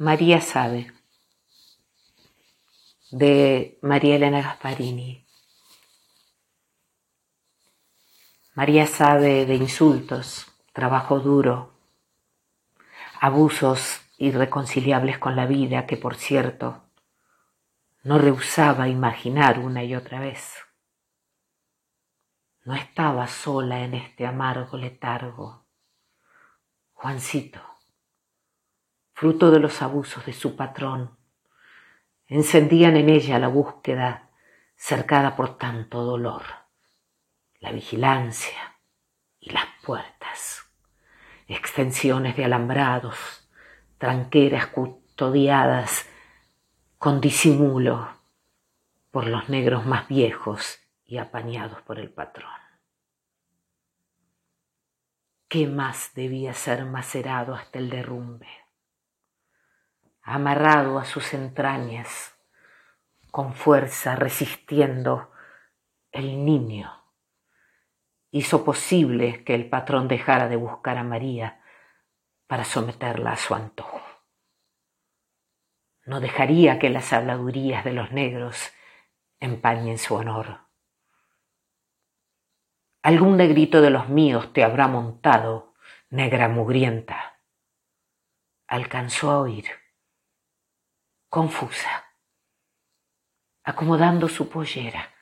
María sabe de María Elena Gasparini. María sabe de insultos, trabajo duro, abusos irreconciliables con la vida que, por cierto, no rehusaba imaginar una y otra vez. No estaba sola en este amargo letargo. Juancito, fruto de los abusos de su patrón, encendían en ella la búsqueda cercada por tanto dolor, la vigilancia y las puertas, extensiones de alambrados, tranqueras custodiadas con disimulo por los negros más viejos y apañados por el patrón. ¿Qué más debía ser macerado hasta el derrumbe? Amarrado a sus entrañas, con fuerza resistiendo, el niño hizo posible que el patrón dejara de buscar a María para someterla a su antojo. No dejaría que las habladurías de los negros empañen su honor. Algún negrito de los míos te habrá montado, negra mugrienta. Alcanzó a oír confusa, acomodando su pollera,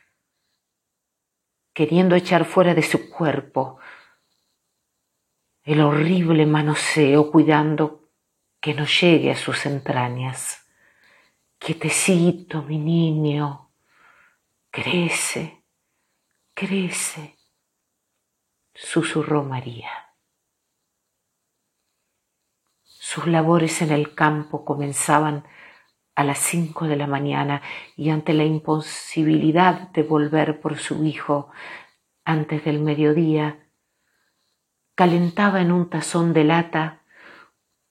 queriendo echar fuera de su cuerpo el horrible manoseo, cuidando que no llegue a sus entrañas. Quietecito, mi niño, crece, crece, susurró María. Sus labores en el campo comenzaban a las cinco de la mañana y ante la imposibilidad de volver por su hijo antes del mediodía, calentaba en un tazón de lata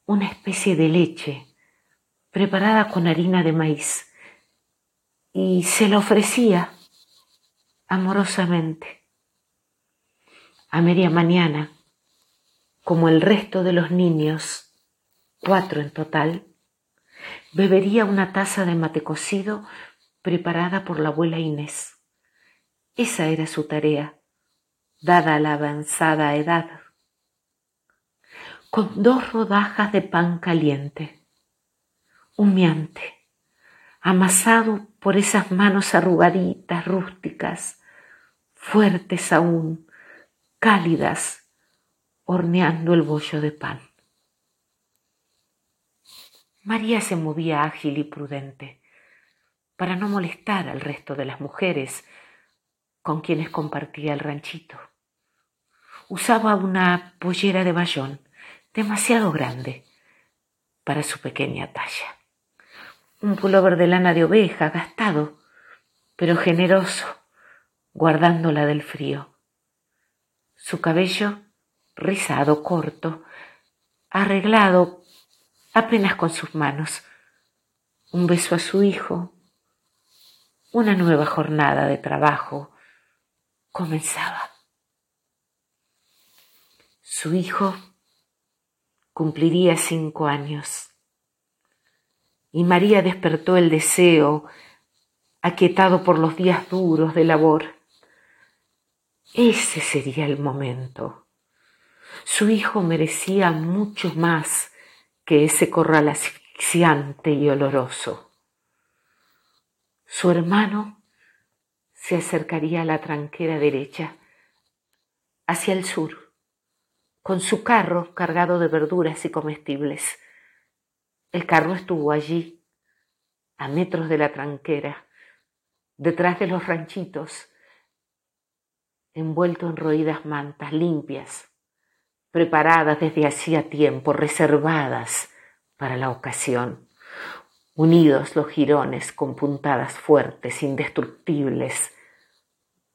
una especie de leche preparada con harina de maíz y se la ofrecía amorosamente. A media mañana, como el resto de los niños, cuatro en total, bebería una taza de mate cocido preparada por la abuela Inés. Esa era su tarea, dada la avanzada edad. Con dos rodajas de pan caliente, humeante, amasado por esas manos arrugaditas, rústicas, fuertes aún, cálidas, horneando el bollo de pan. María se movía ágil y prudente para no molestar al resto de las mujeres con quienes compartía el ranchito. Usaba una pollera de bayón demasiado grande para su pequeña talla. Un pullover de lana de oveja gastado, pero generoso, guardándola del frío. Su cabello rizado, corto, arreglado apenas con sus manos. Un beso a su hijo. Una nueva jornada de trabajo comenzaba. Su hijo cumpliría cinco años y María despertó el deseo, aquietado por los días duros de labor. Ese sería el momento. Su hijo merecía mucho más que ese corral asfixiante y oloroso. Su hermano se acercaría a la tranquera derecha, hacia el sur, con su carro cargado de verduras y comestibles. El carro estuvo allí, a metros de la tranquera, detrás de los ranchitos, envuelto en roídas mantas limpias, preparadas desde hacía tiempo, reservadas para la ocasión. Unidos los jirones con puntadas fuertes, indestructibles,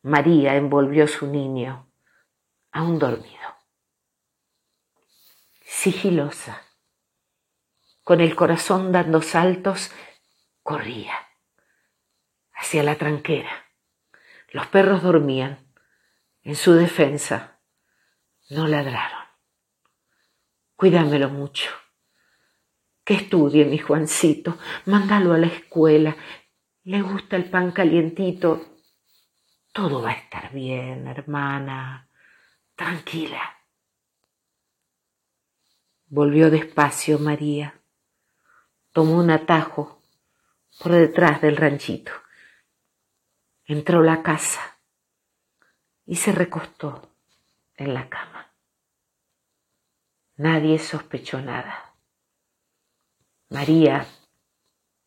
María envolvió su niño, aún dormido. Sigilosa, con el corazón dando saltos, corría hacia la tranquera. Los perros dormían. En su defensa, no ladraron. Cuídamelo mucho, Que estudie mi Juancito, mándalo a la escuela. Le gusta el pan calientito. Todo va a estar bien, hermana. Tranquila. Volvió despacio María. Tomó un atajo por detrás del ranchito. Entró a la casa y se recostó en la cama. Nadie sospechó nada. María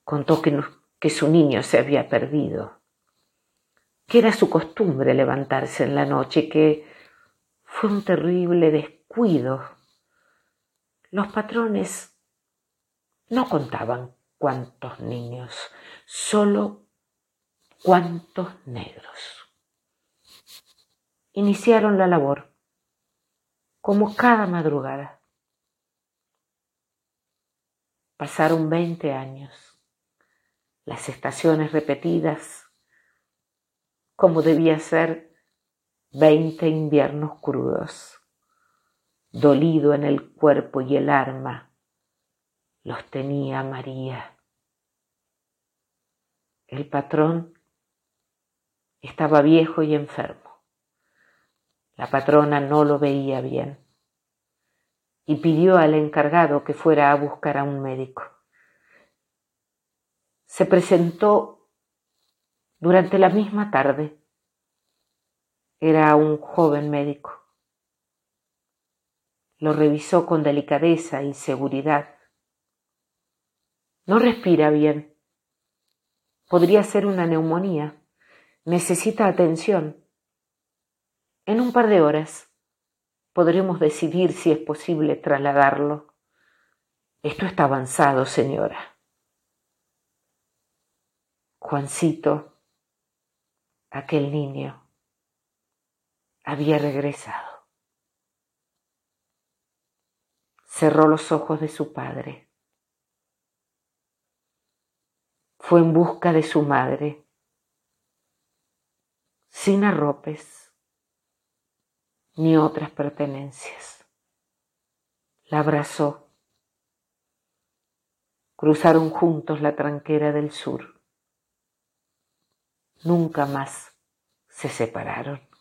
contó que, su niño se había perdido, que era su costumbre levantarse en la noche, que fue un terrible descuido. Los patrones no contaban cuántos niños, solo cuántos negros. Iniciaron la labor, como cada madrugada. Pasaron veinte años, las estaciones repetidas, como debía ser veinte inviernos crudos, dolido en el cuerpo y el arma, los tenía María. El patrón estaba viejo y enfermo. La patrona no lo veía bien y pidió al encargado que fuera a buscar a un médico. Se presentó durante la misma tarde. Era un joven médico. Lo revisó con delicadeza y seguridad. No respira bien. Podría ser una neumonía. Necesita atención. En un par de horas podremos decidir si es posible trasladarlo. Esto está avanzado, señora. Juancito, aquel niño, había regresado. Cerró los ojos de su padre. Fue en busca de su madre, sin arropes ni otras pertenencias. La abrazó. Cruzaron juntos la tranquera del sur. Nunca más se separaron.